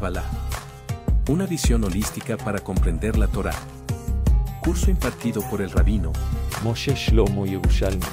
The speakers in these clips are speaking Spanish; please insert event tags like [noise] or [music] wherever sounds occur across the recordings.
Kabbalah. Una visión holística para comprender la Torá. Curso impartido por el rabino Moshe Shlomo Yerushalmi.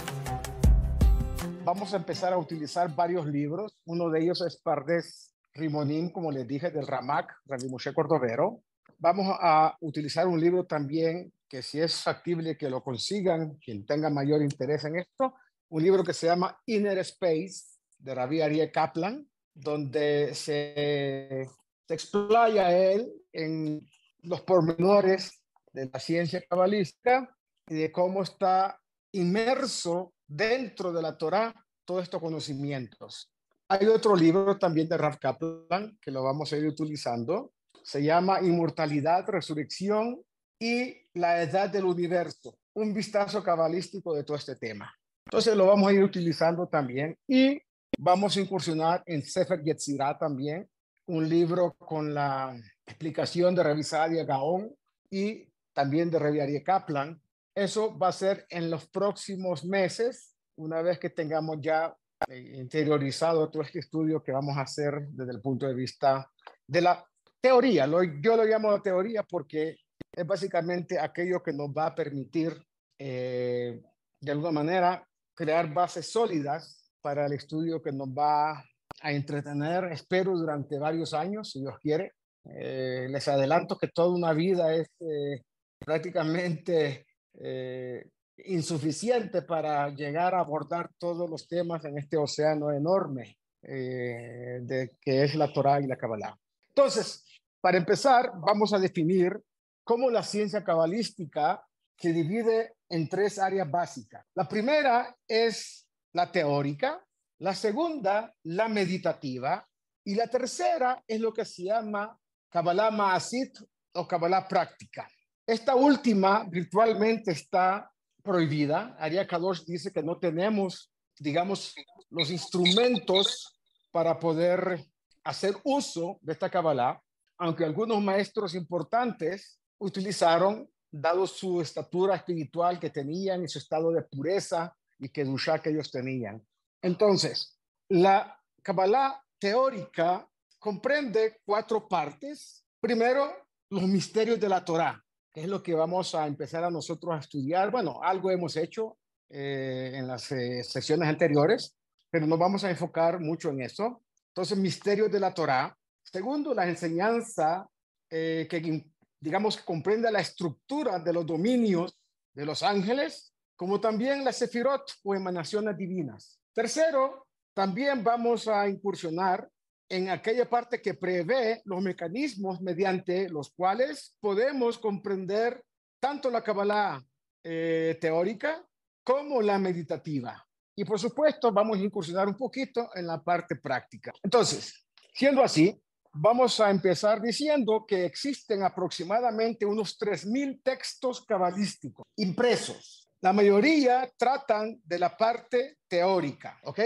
Vamos a empezar a utilizar varios libros. Uno de ellos es Pardes Rimonim, como les dije, del Ramak, Rabbi Moshe Cordovero. Vamos a utilizar un libro también que si es factible que lo consigan, quien tenga mayor interés en esto, un libro que se llama Inner Space de Rabbi Ariel Kaplan, donde se, se explaya él en los pormenores de la ciencia cabalística y de cómo está inmerso dentro de la Torá todos estos conocimientos. Hay otro libro también de Rav Kaplan que lo vamos a ir utilizando. Se llama Inmortalidad, Resurrección y la Edad del Universo. Un vistazo cabalístico de todo este tema. Entonces lo vamos a ir utilizando también y vamos a incursionar en Sefer Yetzirah también, un libro con la explicación de Revisadia Gaón y también de Reviaria Kaplan. Eso va a ser en los próximos meses, una vez que tengamos ya eh, interiorizado todo este estudio que vamos a hacer desde el punto de vista de la teoría. Yo lo llamo la teoría porque es básicamente aquello que nos va a permitir, eh, de alguna manera, crear bases sólidas para el estudio que nos va a entretener, espero, durante varios años, si Dios quiere. Eh, les adelanto que toda una vida es eh, prácticamente eh, insuficiente para llegar a abordar todos los temas en este océano enorme de que es la Torá y la Kabbalah. Entonces, para empezar, vamos a definir cómo la ciencia cabalística se divide en tres áreas básicas. La primera es la teórica, la segunda, la meditativa, y la tercera es lo que se llama Kabbalah Maasit o Kabbalah práctica. Esta última virtualmente está prohibida. Aria Kadosh dice que no tenemos, digamos, los instrumentos para poder hacer uso de esta Kabbalah, aunque algunos maestros importantes utilizaron, dado su estatura espiritual que tenían y su estado de pureza y que que ellos tenían. Entonces, la Kabbalah teórica comprende cuatro partes. Primero, los misterios de la Torá, que es lo que vamos a empezar a nosotros a estudiar. Bueno, algo hemos hecho eh, en las eh, sesiones anteriores, pero nos vamos a enfocar mucho en eso. Entonces, misterios de la Torá. Segundo, la enseñanza eh, que, digamos, comprende la estructura de los dominios de los ángeles, como también las sefirot o emanaciones divinas. Tercero, también vamos a incursionar en aquella parte que prevé los mecanismos mediante los cuales podemos comprender tanto la Kabbalah eh, teórica como la meditativa. Y por supuesto, vamos a incursionar un poquito en la parte práctica. Entonces, siendo así, vamos a empezar diciendo que existen aproximadamente unos 3.000 textos cabalísticos impresos. La mayoría tratan de la parte teórica, ¿ok?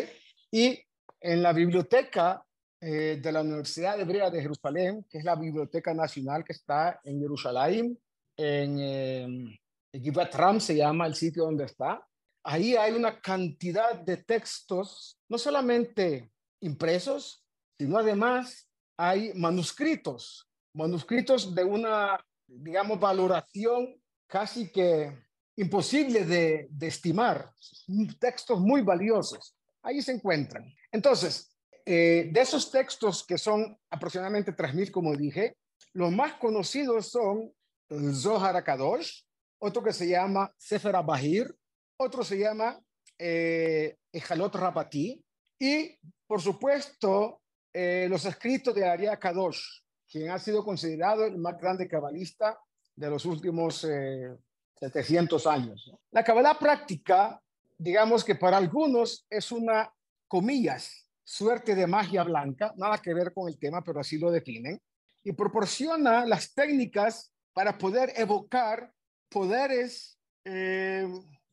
Y en la biblioteca eh, de la Universidad Hebrea de Jerusalén, que es la biblioteca nacional que está en Jerusalén, en eh, Givat Ram se llama el sitio donde está. Ahí hay una cantidad de textos, no solamente impresos, sino además hay manuscritos, manuscritos de una, digamos, valoración casi que imposible de, estimar, textos muy valiosos. Ahí se encuentran. Entonces, eh, de esos textos que son aproximadamente 3.000, como dije, los más conocidos son Zohar HaKadosh, otro que se llama Sefer Bahir, otro se llama eh, Echalot Rabati, y por supuesto eh, los escritos de Ariah Kadosh, quien ha sido considerado el más grande cabalista de los últimos eh, 700 años. La Kabbalah práctica, digamos que para algunos es una, comillas, suerte de magia blanca, nada que ver con el tema, pero así lo definen, y proporciona las técnicas para poder evocar poderes eh,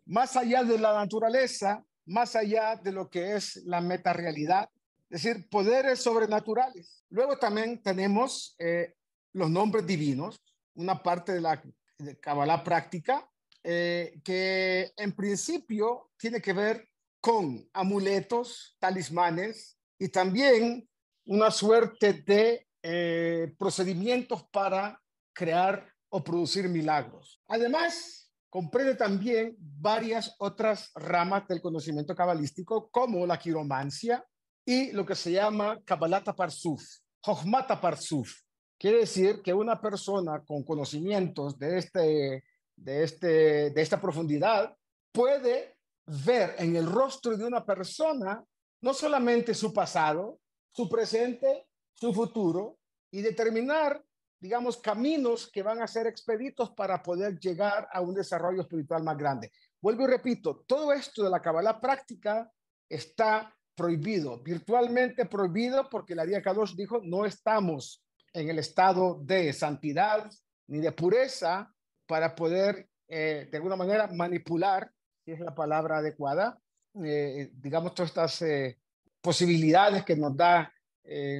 más allá de la naturaleza, más allá de lo que es la metarealidad, es decir, poderes sobrenaturales. Luego también tenemos eh, los nombres divinos, una parte de la de Kabbalah práctica, eh, que en principio tiene que ver con amuletos, talismanes y también una suerte de eh, procedimientos para crear o producir milagros. Además, comprende también varias otras ramas del conocimiento cabalístico, como la quiromancia y lo que se llama Kabbalata Parsuf, Jochmata Parsuf. Quiere decir que una persona con conocimientos de, este, de, este, de esta profundidad puede ver en el rostro de una persona no solamente su pasado, su presente, su futuro y determinar, digamos, caminos que van a ser expeditos para poder llegar a un desarrollo espiritual más grande. Vuelvo y repito, todo esto de la Kabbalah práctica está prohibido, virtualmente prohibido, porque la Día Kadosh dijo, no estamos en el estado de santidad ni de pureza para poder, eh, de alguna manera, manipular, si es la palabra adecuada, eh, digamos, todas estas eh, posibilidades que nos da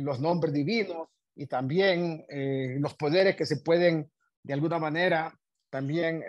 los nombres divinos y también los poderes que se pueden, de alguna manera, también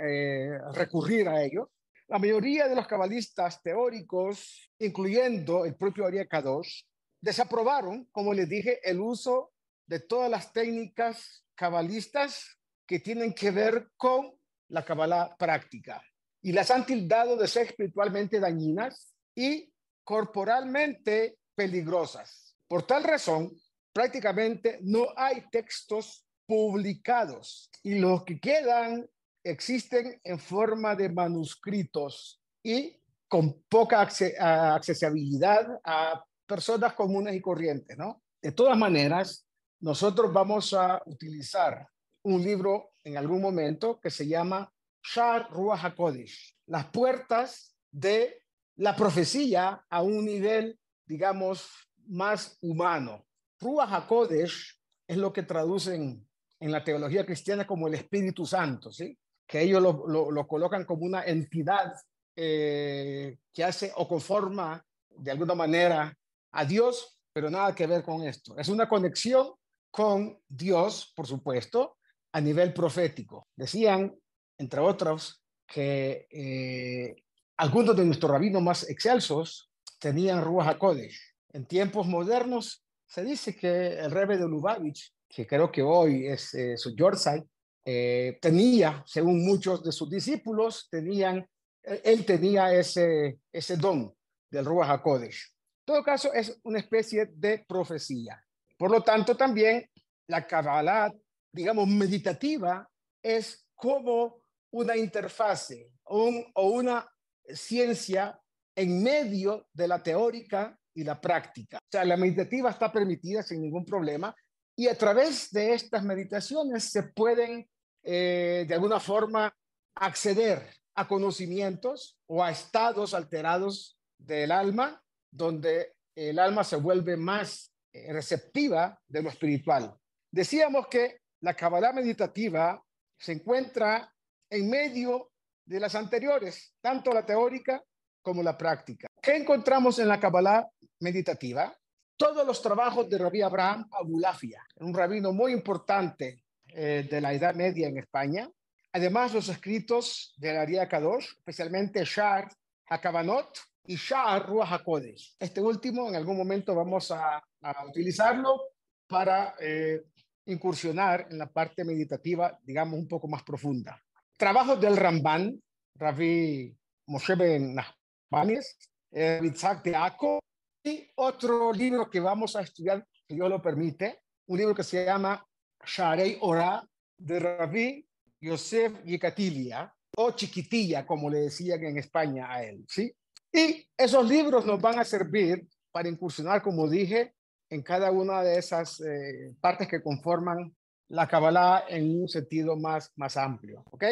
recurrir a ellos. La mayoría de los cabalistas teóricos, incluyendo el propio Ariel Kadosh, desaprobaron, como les dije, el uso de todas las técnicas cabalistas que tienen que ver con la cabala práctica y las han tildado de ser espiritualmente dañinas y corporalmente peligrosas. Por tal razón, prácticamente no hay textos publicados y los que quedan existen en forma de manuscritos y con poca accesibilidad a personas comunes y corrientes, ¿no? De todas maneras, nosotros vamos a utilizar un libro en algún momento que se llama Shar Ruach HaKodesh, las puertas de la profecía a un nivel, digamos, más humano. Ruach HaKodesh es lo que traducen en la teología cristiana como el Espíritu Santo, ¿sí? Que ellos lo, colocan como una entidad eh, que hace o conforma de alguna manera a Dios, pero nada que ver con esto. Es una conexión con Dios, por supuesto, a nivel profético. Decían, entre otros, que eh, algunos de nuestros rabinos más excelsos tenían Ruach HaKodesh. En tiempos modernos se dice que el rebe de Lubavitch, que creo que hoy es eh, su Yorkshire, eh, tenía, según muchos de sus discípulos, tenían, él tenía ese, ese don del Ruach HaKodesh. En todo caso, es una especie de profecía. Por lo tanto, también la Kabbalah, digamos, meditativa es como una interfase o una ciencia en medio de la teórica y la práctica. O sea, la meditativa está permitida sin ningún problema y a través de estas meditaciones se pueden, eh, de alguna forma, acceder a conocimientos o a estados alterados del alma, donde el alma se vuelve más receptiva de lo espiritual. Decíamos que la Kabbalah meditativa se encuentra en medio de las anteriores, tanto la teórica como la práctica. ¿Qué encontramos en la Kabbalah meditativa? Todos los trabajos de Rabbi Abraham Abulafia, un rabino muy importante eh, de la Edad Media en España. Además, los escritos de la Kadosh, especialmente Shar HaKavanot y Shar Ruach HaKodesh. Este último, en algún momento vamos a utilizarlo para eh, incursionar en la parte meditativa, digamos, un poco más profunda. Trabajos del Ramban, Ravi Moshe Ben Nachmanis, eh, Teako, y otro libro que vamos a estudiar, que Dios lo permite, un libro que se llama Sharei Ora, de Ravi Yosef Yekatilia, o Chiquitilla, como le decían en España a él, ¿sí? Y esos libros nos van a servir para incursionar, como dije, en cada una de esas eh, partes que conforman la Kabbalah en un sentido más, más amplio. ¿ok?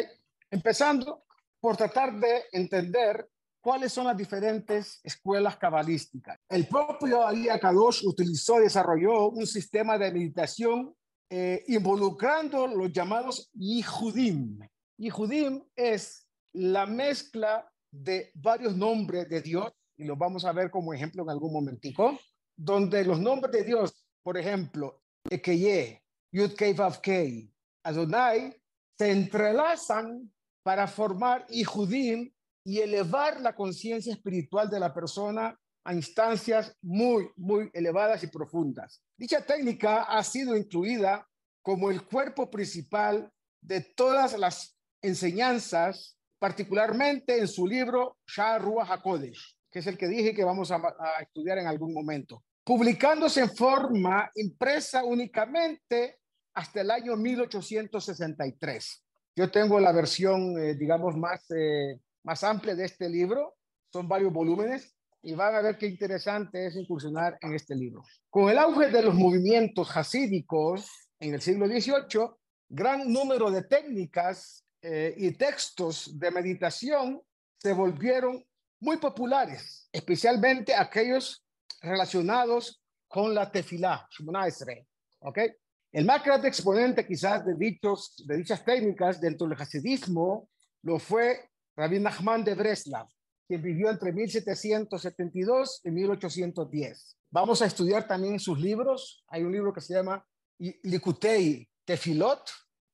Empezando por tratar de entender cuáles son las diferentes escuelas cabalísticas. El propio Ali Akadosh utilizó y desarrolló un sistema de meditación eh, involucrando los llamados Yihudim. Yihudim es la mezcla de varios nombres de Dios, y lo vamos a ver como ejemplo en algún momentico, donde los nombres de Dios, por ejemplo, Ekeye, Yud Kei Adonai, se entrelazan para formar Ihudim y elevar la conciencia espiritual de la persona a instancias muy, muy elevadas y profundas. Dicha técnica ha sido incluida como el cuerpo principal de todas las enseñanzas, particularmente en su libro Shah Ruach HaKodesh, que es el que dije que vamos a, estudiar en algún momento, publicándose en forma impresa únicamente hasta el año 1863. Yo tengo la versión, eh, digamos, más, eh, más amplia de este libro. Son varios volúmenes y van a ver qué interesante es incursionar en este libro. Con el auge de los movimientos hasídicos en el siglo XVIII, gran número de técnicas eh, y textos de meditación se volvieron muy populares, especialmente aquellos relacionados con la tefilá, ¿ok? El más grande exponente quizás de, dichos, de dichas técnicas dentro del hasidismo lo fue Rabbi Nachman de Breslav, quien vivió entre 1772 y 1810. Vamos a estudiar también sus libros. Hay un libro que se llama Likutei Tefilot,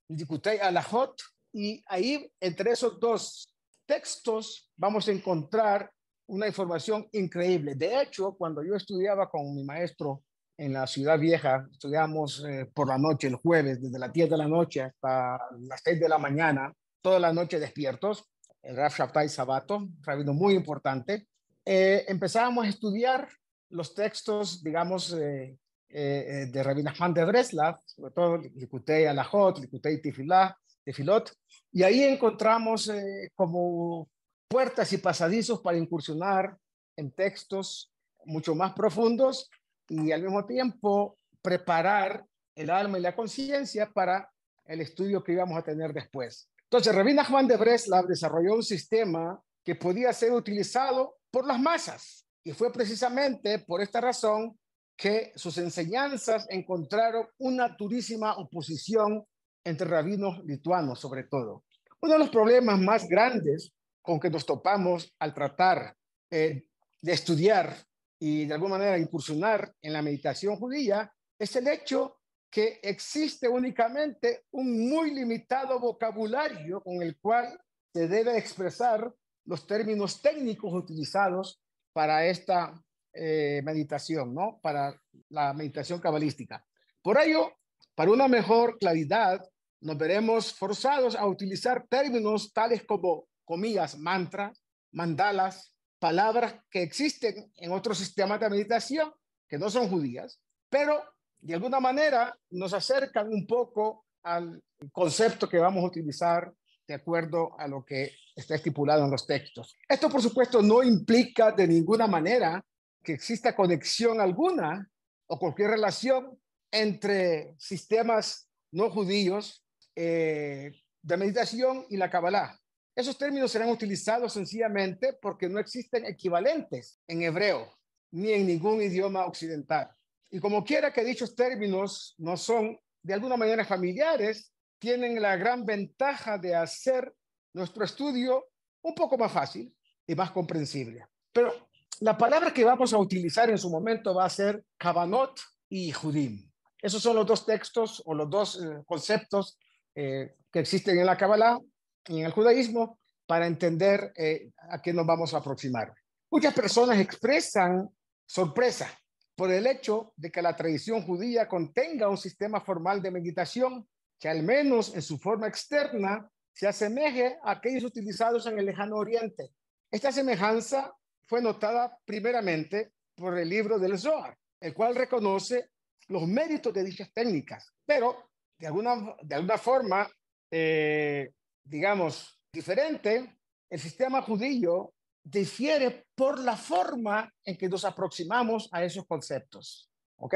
Likutei Alajot, y ahí entre esos dos textos vamos a encontrar una información increíble. De hecho, cuando yo estudiaba con mi maestro en la ciudad vieja, estudiamos eh, por la noche, el jueves, desde las 10 de la noche hasta las 6 de la mañana, toda la noche despiertos, el Shabtai Sabato, rabino muy importante. Eh, empezábamos a estudiar los textos, digamos, eh, de Rabbi Nachman de Breslav, sobre todo Likutei Alajot, Likutei Tifilá, Tefilot, y ahí encontramos como puertas y pasadizos para incursionar en textos mucho más profundos y al mismo tiempo preparar el alma y la conciencia para el estudio que íbamos a tener después. Entonces, Rabbi Nachman de Breslav desarrolló un sistema que podía ser utilizado por las masas y fue precisamente por esta razón que sus enseñanzas encontraron una durísima oposición entre rabinos lituanos, sobre todo. Uno de los problemas más grandes con que nos topamos al tratar eh, de estudiar y de alguna manera incursionar en la meditación judía es el hecho que existe únicamente un muy limitado vocabulario con el cual se debe expresar los términos técnicos utilizados para esta eh, meditación, ¿no? Para la meditación cabalística. Por ello, para una mejor claridad, nos veremos forzados a utilizar términos tales como, comillas, mantra, mandalas, palabras que existen en otros sistemas de meditación que no son judías, pero de alguna manera nos acercan un poco al concepto que vamos a utilizar de acuerdo a lo que está estipulado en los textos. Esto, por supuesto, no implica de ninguna manera que exista conexión alguna o cualquier relación entre sistemas no judíos eh, de meditación y la Kabbalah. Esos términos serán utilizados sencillamente porque no existen equivalentes en hebreo ni en ningún idioma occidental. Y como quiera que dichos términos no son de alguna manera familiares, tienen la gran ventaja de hacer nuestro estudio un poco más fácil y más comprensible. Pero la palabra que vamos a utilizar en su momento va a ser Kabanot y Judim. Esos son los dos textos o los dos eh, conceptos eh, que existen en la Kabbalah en el judaísmo para entender eh, a qué nos vamos a aproximar. Muchas personas expresan sorpresa por el hecho de que la tradición judía contenga un sistema formal de meditación que al menos en su forma externa se asemeje a aquellos utilizados en el lejano oriente. Esta semejanza fue notada primeramente por el libro del Zohar, el cual reconoce los méritos de dichas técnicas, pero de alguna, de alguna forma eh, digamos, diferente, el sistema judío difiere por la forma en que nos aproximamos a esos conceptos. ¿Ok?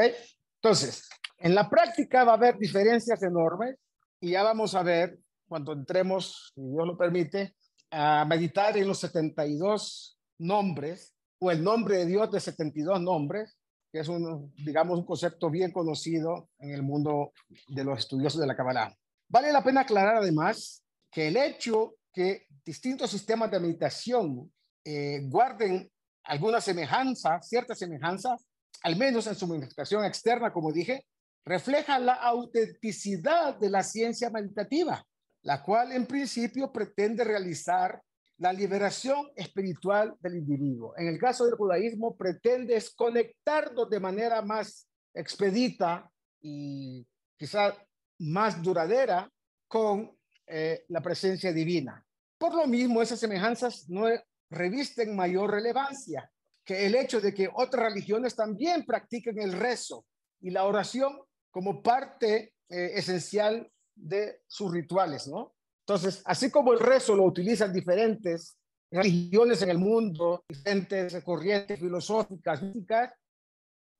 Entonces, en la práctica va a haber diferencias enormes y ya vamos a ver cuando entremos, si Dios lo permite, a meditar en los 72 nombres o el nombre de Dios de 72 nombres, que es un, digamos, un concepto bien conocido en el mundo de los estudiosos de la Kabbalah. Vale la pena aclarar además que el hecho que distintos sistemas de meditación eh, guarden alguna semejanza, ciertas semejanzas, al menos en su manifestación externa, como dije, refleja la autenticidad de la ciencia meditativa, la cual en principio pretende realizar la liberación espiritual del individuo. En el caso del judaísmo, pretende conectarnos de manera más expedita y quizá más duradera con eh, la presencia divina. Por lo mismo, esas semejanzas no revisten mayor relevancia que el hecho de que otras religiones también practiquen el rezo y la oración como parte eh, esencial de sus rituales, ¿no? Entonces, así como el rezo lo utilizan diferentes religiones en el mundo, diferentes corrientes filosóficas,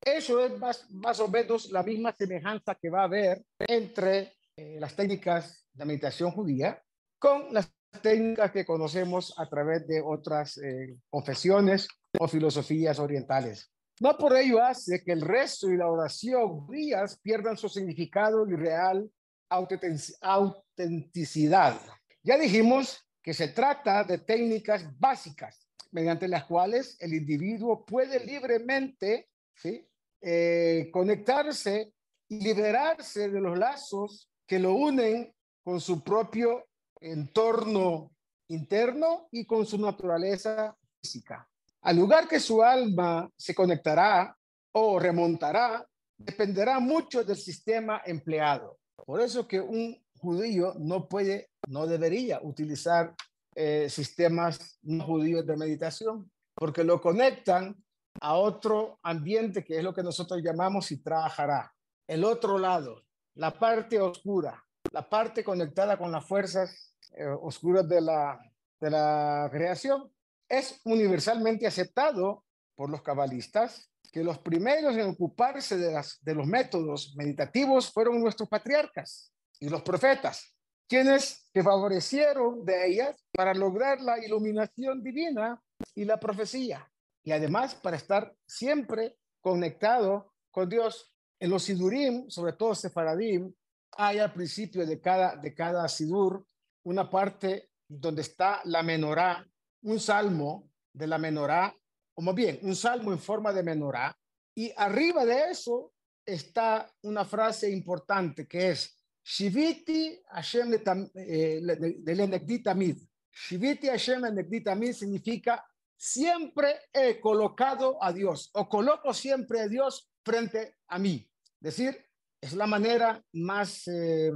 eso es más, más o menos la misma semejanza que va a haber entre eh, las técnicas de meditación judía con las técnicas que conocemos a través de otras eh, confesiones o filosofías orientales. No por ello hace que el rezo y la oración judías pierdan su significado y real autenticidad. Ya dijimos que se trata de técnicas básicas mediante las cuales el individuo puede libremente ¿sí? Eh, conectarse y liberarse de los lazos que lo unen con su propio entorno interno y con su naturaleza física. Al lugar que su alma se conectará o remontará, dependerá mucho del sistema empleado. Por eso que un judío no puede, no debería utilizar eh, sistemas no judíos de meditación, porque lo conectan a otro ambiente que es lo que nosotros llamamos y trabajará. El otro lado, la parte oscura, la parte conectada con las fuerzas eh, oscuras de la, de la creación, es universalmente aceptado por los cabalistas que los primeros en ocuparse de, las, de los métodos meditativos fueron nuestros patriarcas y los profetas, quienes se favorecieron de ellas para lograr la iluminación divina y la profecía, y además para estar siempre conectado con Dios. En los sidurim, sobre todo sefaradim, hay al principio de cada, de cada sidur una parte donde está la menorá, un salmo de la menorá o más bien un salmo en forma de menorá, y arriba de eso está una frase importante que es Shiviti Hashem eh, de Tamid. Shiviti Hashem Tamid significa siempre he colocado a Dios o coloco siempre a Dios frente a mí. Es decir, es la manera más eh,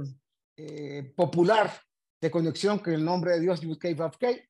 eh, popular de conexión con el nombre de Dios,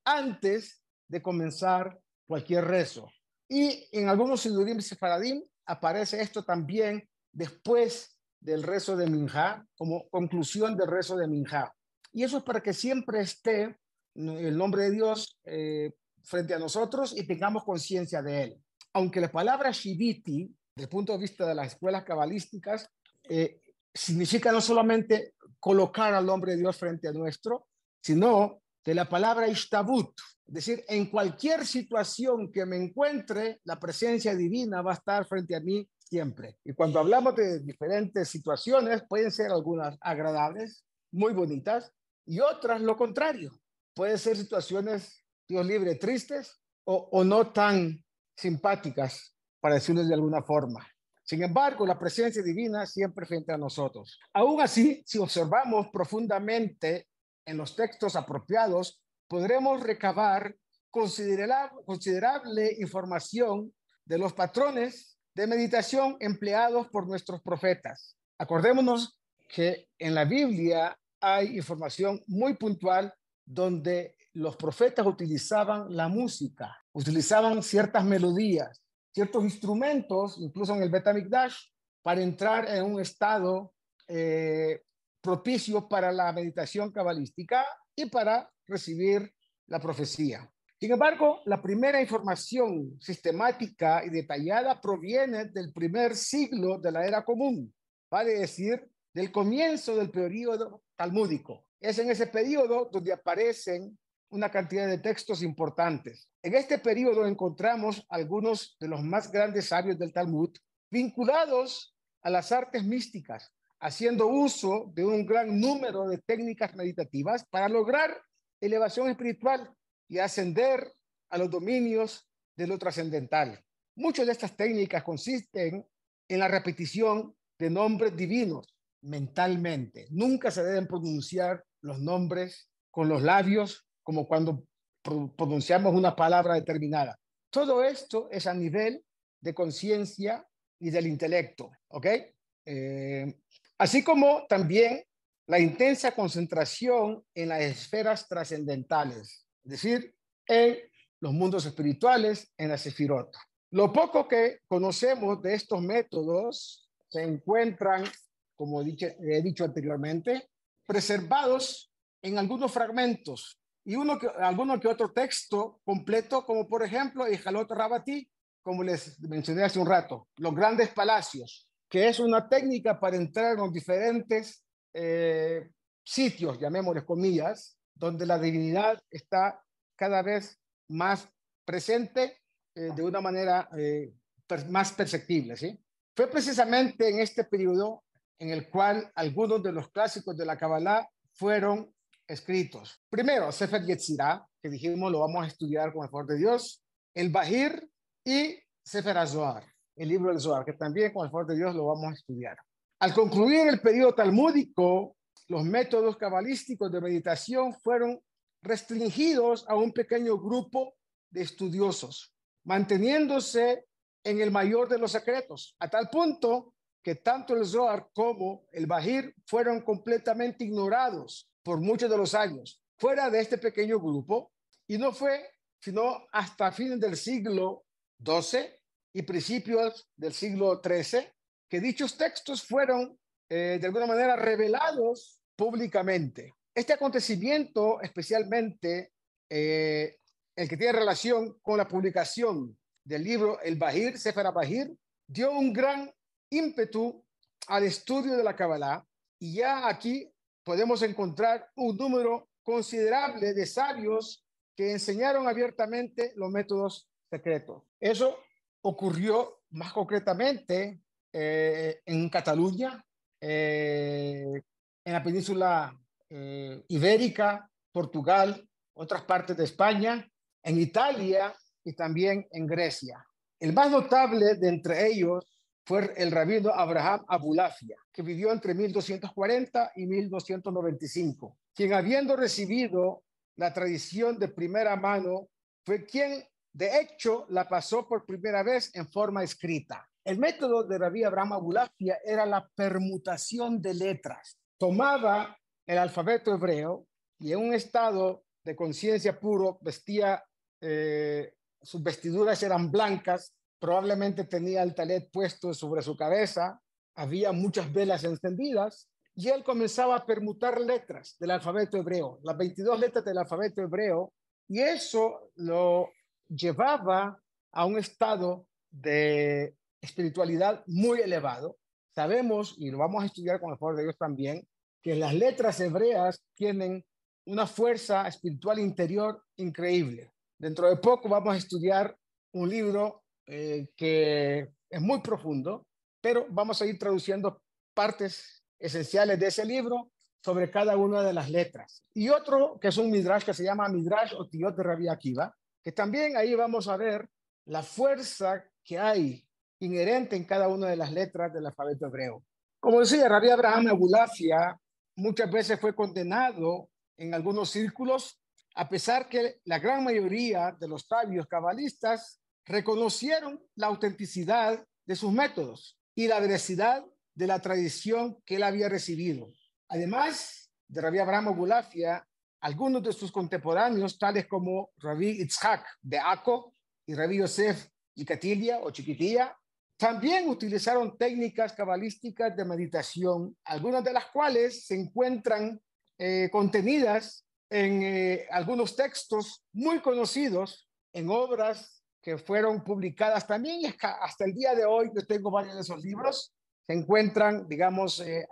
antes de comenzar cualquier rezo. Y en algunos sidurim sefaradim aparece esto también después del rezo de Minja, como conclusión del rezo de Minja. Y eso es para que siempre esté el nombre de Dios eh, frente a nosotros y tengamos conciencia de él. Aunque la palabra Shiviti, desde el punto de vista de las escuelas cabalísticas, eh, significa no solamente colocar al nombre de Dios frente a nuestro, sino de la palabra Ishtabut, es decir, en cualquier situación que me encuentre, la presencia divina va a estar frente a mí siempre. Y cuando hablamos de diferentes situaciones, pueden ser algunas agradables, muy bonitas, y otras lo contrario. Pueden ser situaciones, Dios libre, tristes o, no tan simpáticas, para decirlo de alguna forma. Sin embargo, la presencia divina siempre frente a nosotros. Aún así, si observamos profundamente en los textos apropiados, podremos recabar considerable, información de los patrones de meditación empleados por nuestros profetas. Acordémonos que en la Biblia hay información muy puntual donde los profetas utilizaban la música, utilizaban ciertas melodías, ciertos instrumentos, incluso en el Betamikdash, para entrar en un estado eh, propicio para la meditación cabalística y para recibir la profecía. Sin embargo, la primera información sistemática y detallada proviene del primer siglo de la era común, vale decir, del comienzo del periodo talmúdico. Es en ese periodo donde aparecen una cantidad de textos importantes. En este periodo encontramos algunos de los más grandes sabios del Talmud vinculados a las artes místicas, haciendo uso de un gran número de técnicas meditativas para lograr elevación espiritual y ascender a los dominios de lo trascendental. Muchas de estas técnicas consisten en la repetición de nombres divinos mentalmente. Nunca se deben pronunciar los nombres con los labios como cuando pronunciamos una palabra determinada. Todo esto es a nivel de conciencia y del intelecto, ¿ok? Eh, así como también la intensa concentración en las esferas trascendentales, es decir, en los mundos espirituales, en la sefirot. Lo poco que conocemos de estos métodos se encuentran, como he dicho anteriormente, preservados en algunos fragmentos y uno que, alguno que otro texto completo, como por ejemplo el Jalot Rabati, como les mencioné hace un rato, los grandes palacios, que es una técnica para entrar en los diferentes eh, sitios, llamémosles comillas, donde la divinidad está cada vez más presente eh, de una manera eh, más perceptible. ¿sí? Fue precisamente en este periodo en el cual algunos de los clásicos de la Kabbalah fueron escritos. Primero, Sefer Yetzirah, que dijimos lo vamos a estudiar con el favor de Dios, el Bahir y Sefer Azoar, el libro del Zohar, que también con el favor de Dios lo vamos a estudiar. Al concluir el periodo talmúdico, los métodos cabalísticos de meditación fueron restringidos a un pequeño grupo de estudiosos, manteniéndose en el mayor de los secretos, a tal punto que tanto el Zohar como el Bahir fueron completamente ignorados por muchos de los años fuera de este pequeño grupo y no fue sino hasta fines del siglo XII y principios del siglo XIII que dichos textos fueron eh, de alguna manera revelados públicamente. Este acontecimiento, especialmente eh, el que tiene relación con la publicación del libro El Bahir, Sefer Bahir, dio un gran ímpetu al estudio de la Kabbalah y ya aquí podemos encontrar un número considerable de sabios que enseñaron abiertamente los métodos secretos. Eso ocurrió más concretamente eh, en Cataluña, eh, en la península eh, ibérica, Portugal, otras partes de España, en Italia y también en Grecia. El más notable de entre ellos fue el rabino Abraham Abulafia, que vivió entre 1240 y 1295, quien habiendo recibido la tradición de primera mano, fue quien de hecho la pasó por primera vez en forma escrita. El método de Rabí Abraham Abulafia era la permutación de letras. Tomaba el alfabeto hebreo y en un estado de conciencia puro vestía, eh, sus vestiduras eran blancas probablemente tenía el talet puesto sobre su cabeza, había muchas velas encendidas y él comenzaba a permutar letras del alfabeto hebreo, las 22 letras del alfabeto hebreo, y eso lo llevaba a un estado de espiritualidad muy elevado. Sabemos, y lo vamos a estudiar con el favor de Dios también, que las letras hebreas tienen una fuerza espiritual interior increíble. Dentro de poco vamos a estudiar un libro eh, que es muy profundo, pero vamos a ir traduciendo partes esenciales de ese libro sobre cada una de las letras. Y otro que es un midrash que se llama Midrash o Tiot de Rabbi Akiva, que también ahí vamos a ver la fuerza que hay inherente en cada una de las letras del alfabeto hebreo. Como decía, Rabbi Abraham Abulafia muchas veces fue condenado en algunos círculos, a pesar que la gran mayoría de los sabios cabalistas reconocieron la autenticidad de sus métodos y la veracidad de la tradición que él había recibido. Además de Rabbi Abraham Gulafia, algunos de sus contemporáneos, tales como Rabbi Itzhak de Aco y Rabbi Yosef Yicatilia o Chiquitilla, también utilizaron técnicas cabalísticas de meditación, algunas de las cuales se encuentran eh, contenidas en eh, algunos textos muy conocidos, en obras que fueron publicadas también y hasta el día de hoy yo tengo varios de esos libros, se encuentran, digamos, eh,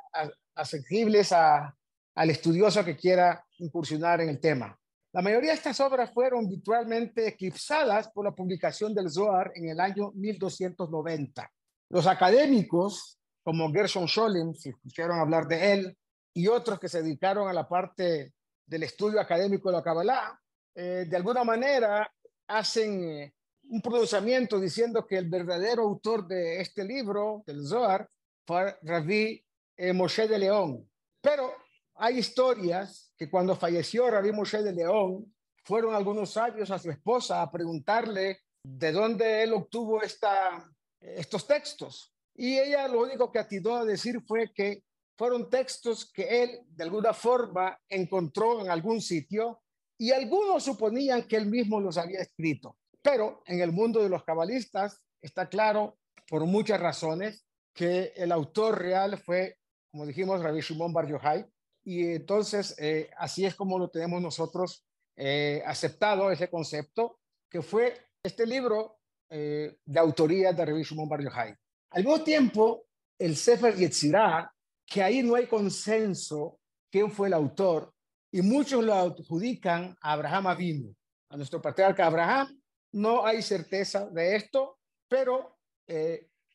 accesibles a, al estudioso que quiera incursionar en el tema. La mayoría de estas obras fueron virtualmente eclipsadas por la publicación del Zohar en el año 1290. Los académicos, como Gershon Scholem, si escucharon hablar de él, y otros que se dedicaron a la parte del estudio académico de la Kabbalah, eh, de alguna manera hacen eh, un pronunciamiento diciendo que el verdadero autor de este libro, del Zohar, fue Rabbi eh, Moshe de León. Pero hay historias que cuando falleció Rabbi Moshe de León, fueron algunos sabios a su esposa a preguntarle de dónde él obtuvo estos textos. Y ella lo único que atinó a decir fue que fueron textos que él de alguna forma encontró en algún sitio y algunos suponían que él mismo los había escrito. Pero en el mundo de los cabalistas está claro, por muchas razones, que el autor real fue, como dijimos, Rabbi Shimon Bar Yochai, y entonces eh, así es como lo tenemos nosotros eh, aceptado ese concepto, que fue este libro eh, de autoría de Rabbi Shimon Bar Yochai. Al mismo tiempo, el Sefer Yetzirah, que ahí no hay consenso quién fue el autor, y muchos lo adjudican a Abraham Avinu, a nuestro patriarca Abraham. No hay certeza de esto, pero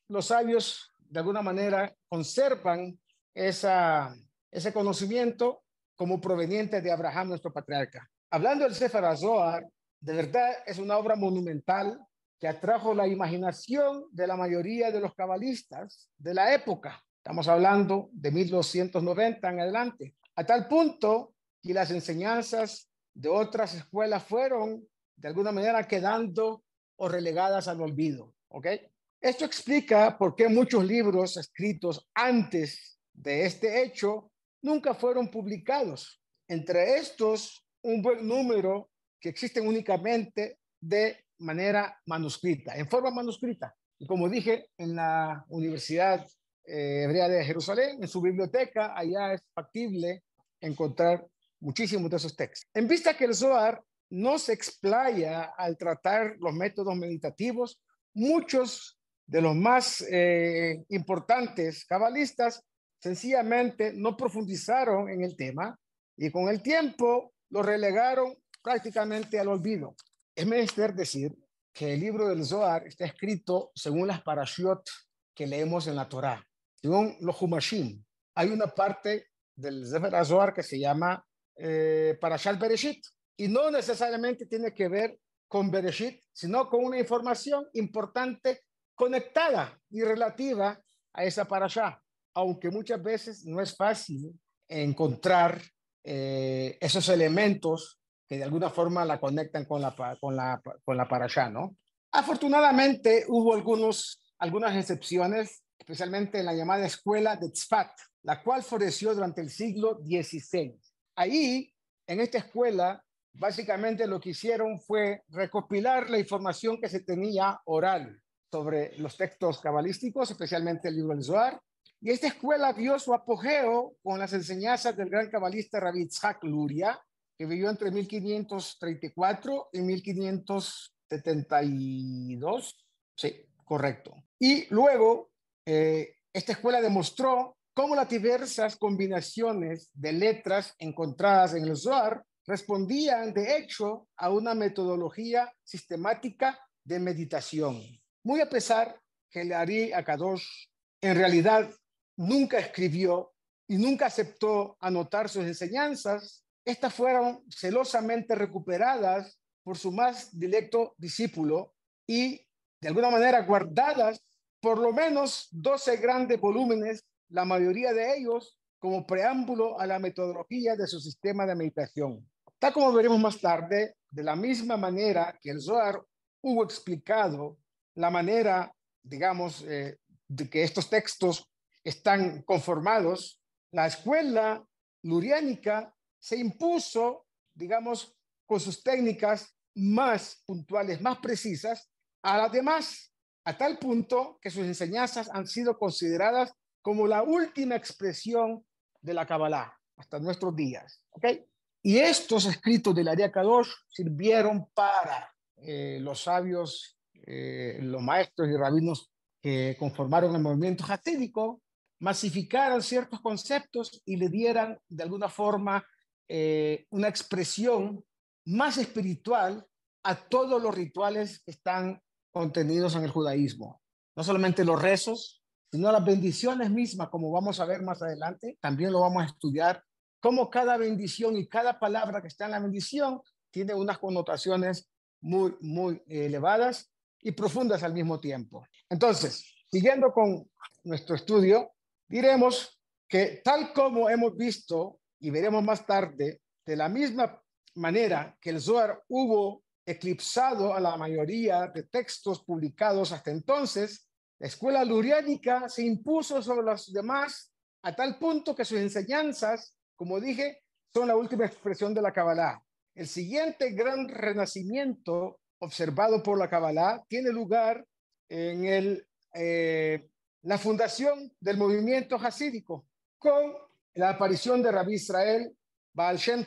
los sabios de alguna manera conservan esa, ese conocimiento como proveniente de Abraham, nuestro patriarca. Hablando del Sefer Azohar, de verdad es una obra monumental que atrajo la imaginación de la mayoría de los cabalistas de la época. Estamos hablando de 1290 en adelante. A tal punto que las enseñanzas de otras escuelas fueron de alguna manera quedando o relegadas al olvido. ¿Ok? Esto explica por qué muchos libros escritos antes de este hecho nunca fueron publicados. Entre estos, un buen número que existen únicamente de manera manuscrita, en forma manuscrita. Y como dije, en la Universidad eh, Hebrea de Jerusalén, en su biblioteca, allá es factible encontrar muchísimos de esos textos. En vista que el Zohar no se explaya al tratar los métodos meditativos, muchos de los más eh, importantes cabalistas sencillamente no profundizaron en el tema y con el tiempo lo relegaron prácticamente al olvido. Es menester decir que el libro del Zohar está escrito según las parashiot que leemos en la Torá, según los Humashim. Hay una parte del Sefer Zohar que se llama eh, Parashat Bereshit y no necesariamente tiene que ver con Bereshit, sino con una información importante conectada y relativa a esa parasha, aunque muchas veces no es fácil encontrar eh, esos elementos que de alguna forma la conectan con la, con la, con la parasha, ¿no? Afortunadamente hubo algunos, algunas excepciones, especialmente en la llamada escuela de Tzfat, la cual floreció durante el siglo XVI. Ahí, en esta escuela, básicamente lo que hicieron fue recopilar la información que se tenía oral sobre los textos cabalísticos, especialmente el libro del Zohar. Y esta escuela vio su apogeo con las enseñanzas del gran cabalista Rabbi Itzhak Luria, que vivió entre 1534 y 1572. Sí, correcto. Y luego, eh, esta escuela demostró cómo las diversas combinaciones de letras encontradas en el Zohar respondían, de hecho, a una metodología sistemática de meditación. Muy a pesar que el Ari Akadosh en realidad nunca escribió y nunca aceptó anotar sus enseñanzas, estas fueron celosamente recuperadas por su más directo discípulo y de alguna manera guardadas por lo menos 12 grandes volúmenes, la mayoría de ellos como preámbulo a la metodología de su sistema de meditación. Tal como veremos más tarde, de la misma manera que el Zohar hubo explicado la manera, digamos, eh, de que estos textos están conformados, la escuela luriánica se impuso, digamos, con sus técnicas más puntuales, más precisas a las demás, a tal punto que sus enseñanzas han sido consideradas como la última expresión de la Kabbalah hasta nuestros días. ¿okay? Y estos escritos del Ariya Kadosh sirvieron para eh, los sabios eh, los maestros y rabinos que conformaron el movimiento hasídico masificaran ciertos conceptos y le dieran de alguna forma eh, una expresión más espiritual a todos los rituales que están contenidos en el judaísmo. No solamente los rezos, sino las bendiciones mismas, como vamos a ver más adelante, también lo vamos a estudiar, cómo cada bendición y cada palabra que está en la bendición tiene unas connotaciones muy, muy elevadas y profundas al mismo tiempo. Entonces, siguiendo con nuestro estudio, diremos que tal como hemos visto y veremos más tarde, de la misma manera que el Zohar hubo eclipsado a la mayoría de textos publicados hasta entonces, la escuela luriánica se impuso sobre los demás a tal punto que sus enseñanzas, como dije, son la última expresión de la Kabbalah. El siguiente gran renacimiento observado por la Kabbalah tiene lugar en el, eh, la fundación del movimiento hasídico con la aparición de Rabbi Israel Baal Shem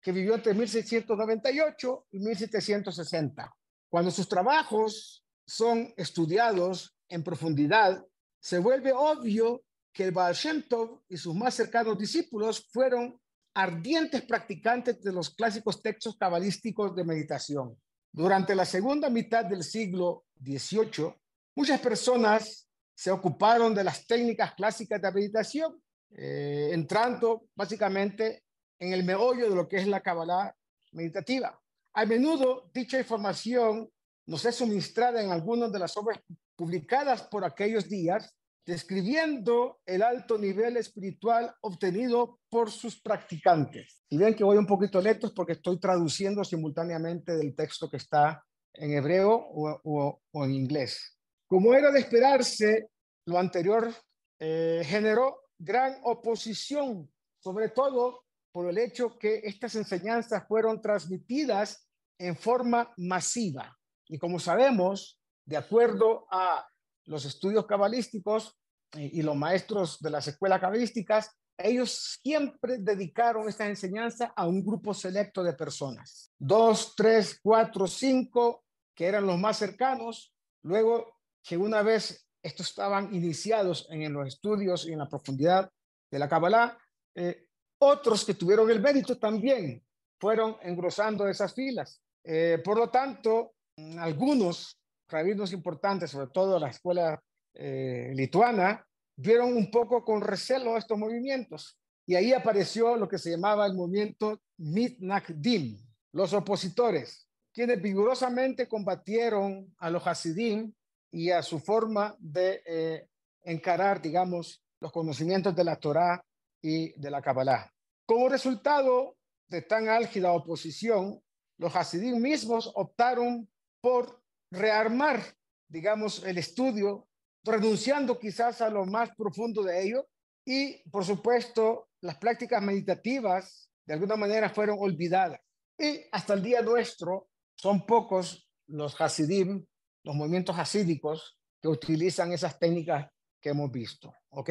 que vivió entre 1698 y 1760. Cuando sus trabajos son estudiados en profundidad, se vuelve obvio que el Baal Shem y sus más cercanos discípulos fueron ardientes practicantes de los clásicos textos cabalísticos de meditación. Durante la segunda mitad del siglo XVIII, muchas personas se ocuparon de las técnicas clásicas de meditación, eh, entrando básicamente en el meollo de lo que es la Kabbalah meditativa. A menudo dicha información nos es suministrada en algunas de las obras publicadas por aquellos días describiendo el alto nivel espiritual obtenido por sus practicantes. Y que voy un poquito lento porque estoy traduciendo simultáneamente del texto que está en hebreo o, en inglés. Como era de esperarse, lo anterior eh, generó gran oposición, sobre todo por el hecho que estas enseñanzas fueron transmitidas en forma masiva. Y como sabemos, de acuerdo a los estudios cabalísticos eh, y los maestros de las escuelas cabalísticas, ellos siempre dedicaron esta enseñanza a un grupo selecto de personas. Dos, tres, cuatro, cinco, que eran los más cercanos. Luego, que una vez estos estaban iniciados en los estudios y en la profundidad de la Kabbalah, eh, otros que tuvieron el mérito también fueron engrosando esas filas. Eh, por lo tanto, algunos rabinos importantes, sobre todo la escuela eh, lituana, vieron un poco con recelo estos movimientos. Y ahí apareció lo que se llamaba el movimiento Mitnakdim, los opositores, quienes vigorosamente combatieron a los Hasidim y a su forma de eh, encarar, digamos, los conocimientos de la Torá y de la Kabbalah. Como resultado de tan álgida oposición, los Hasidim mismos optaron por rearmar, digamos, el estudio, renunciando quizás a lo más profundo de ello. Y, por supuesto, las prácticas meditativas de alguna manera fueron olvidadas. Y hasta el día nuestro son pocos los Hasidim, los movimientos hasídicos que utilizan esas técnicas que hemos visto. ¿Ok?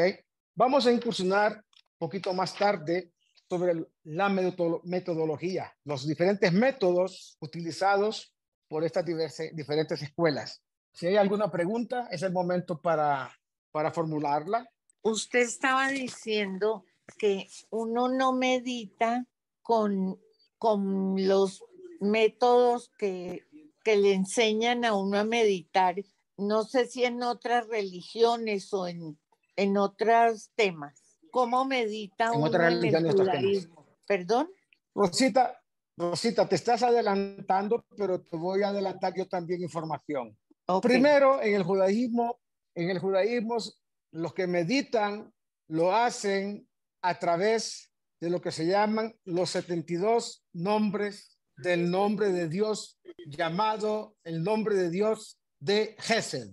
Vamos a incursionar un poquito más tarde sobre la metodología, los diferentes métodos utilizados por estas diferentes escuelas. Si hay alguna pregunta, es el momento para, para formularla. Usted estaba diciendo que uno no medita con, con los métodos que, que le enseñan a uno a meditar. No sé si en otras religiones o en, en otros temas. ¿Cómo medita uno en el judaísmo? ¿Perdón? Rosita, Rosita, te estás adelantando, pero te voy a adelantar yo también información. Primero, en el judaísmo, en el judaísmo, los que meditan lo hacen a través de lo que se llaman los 72 nombres del nombre de Dios, llamado el nombre de Dios de Gesed.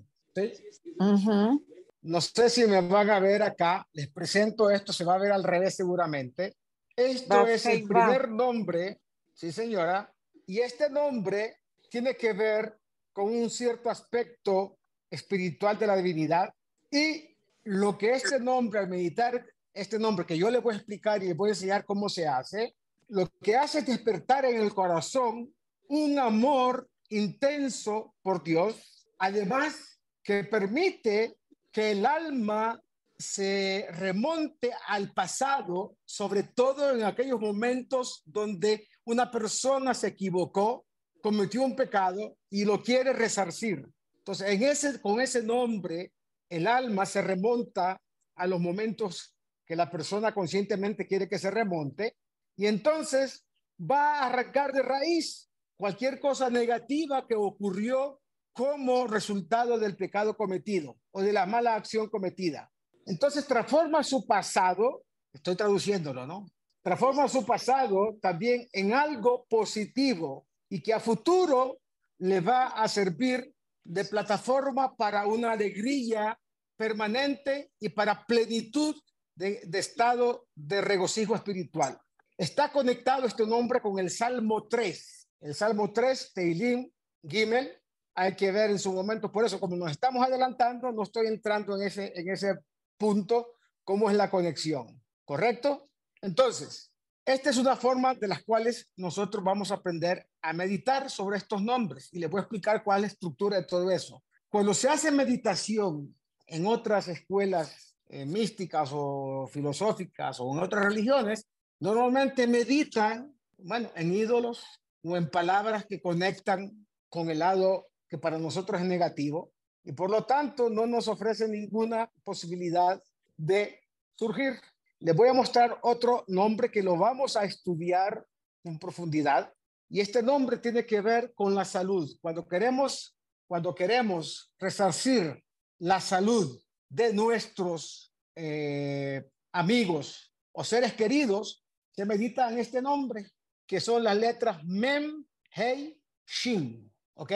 No sé si me van a ver acá, les presento esto, se va a ver al revés seguramente. Esto es el primer nombre Sí, señora. Y este nombre tiene que ver con un cierto aspecto espiritual de la divinidad y lo que este nombre, al meditar este nombre que yo le voy a explicar y le voy a enseñar cómo se hace, lo que hace es despertar en el corazón un amor intenso por Dios, además que permite que el alma se remonte al pasado, sobre todo en aquellos momentos donde una persona se equivocó, cometió un pecado y lo quiere resarcir. Entonces, en ese, con ese nombre, el alma se remonta a los momentos que la persona conscientemente quiere que se remonte y entonces va a arrancar de raíz cualquier cosa negativa que ocurrió como resultado del pecado cometido o de la mala acción cometida. Entonces transforma su pasado, estoy traduciéndolo, ¿no? transforma su pasado también en algo positivo y que a futuro le va a servir de plataforma para una alegría permanente y para plenitud de, estado de regocijo espiritual. Está conectado este nombre con el Salmo 3. El Salmo 3, Teilim, Gimel, hay que ver en su momento. Por eso, como nos estamos adelantando, no estoy entrando en ese, en ese punto, cómo es la conexión. ¿Correcto? Entonces, esta es una forma de las cuales nosotros vamos a aprender a meditar sobre estos nombres y les voy a explicar cuál es la estructura de todo eso. Cuando se hace meditación en otras escuelas eh, místicas o filosóficas o en otras religiones, normalmente meditan, bueno, en ídolos o en palabras que conectan con el lado que para nosotros es negativo y por lo tanto no nos ofrece ninguna posibilidad de surgir. Les voy a mostrar otro nombre que lo vamos a estudiar en profundidad y este nombre tiene que ver con la salud. Cuando queremos, cuando queremos resarcir la salud de nuestros eh, amigos o seres queridos, se medita en este nombre, que son las letras Mem, Hei, Shin. ¿Ok?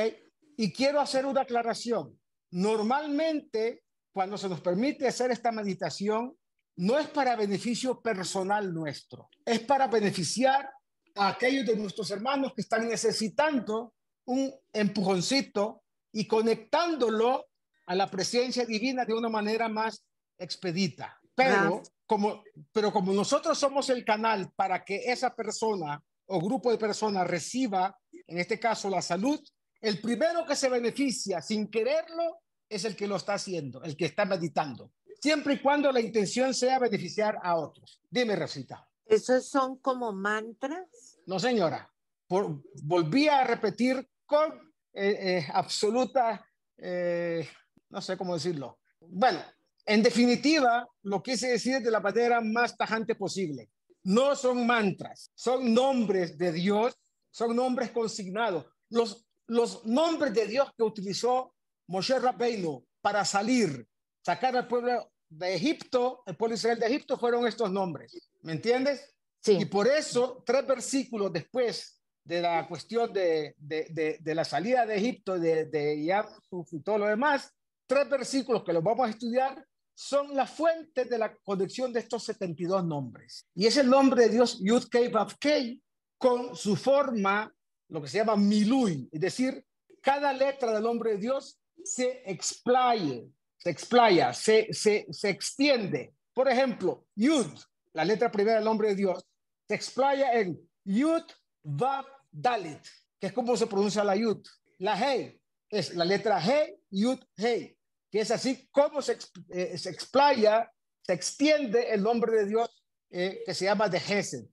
Y quiero hacer una aclaración. Normalmente, cuando se nos permite hacer esta meditación, no es para beneficio personal nuestro, es para beneficiar a aquellos de nuestros hermanos que están necesitando un empujoncito y conectándolo a la presencia divina de una manera más expedita. Pero como, pero como nosotros somos el canal para que esa persona o grupo de personas reciba, en este caso, la salud, el primero que se beneficia sin quererlo es el que lo está haciendo, el que está meditando, siempre y cuando la intención sea beneficiar a otros. Dime, Rosita. ¿Esos son como mantras? No, señora. Por, volví a repetir con eh, eh, absoluta eh, no sé cómo decirlo. Bueno, en definitiva, lo quise decir de la manera más tajante posible. No son mantras, son nombres de Dios, son nombres consignados. Los, los nombres de Dios que utilizó Moshe Rabbeinu para salir, sacar al pueblo de Egipto, el pueblo Israel de Egipto, fueron estos nombres. ¿Me entiendes? Sí. Y por eso, tres versículos después de la cuestión de, de, de, la salida de Egipto, de, de y todo lo demás, tres versículos que los vamos a estudiar son la fuente de la conexión de estos 72 nombres. Y es el nombre de Dios Yud Kei con su forma, lo que se llama Milui, es decir, cada letra del nombre de Dios se explaye, se explaya, se, se, se extiende. Por ejemplo, Yud, la letra primera del nombre de Dios, se explaya en Yud Vav Dalit, que es como se pronuncia la Yud. La Hei es la letra He, Yud, Hei que es así como se, eh, se explaya, se extiende el nombre de Dios eh, que se llama de Gesed,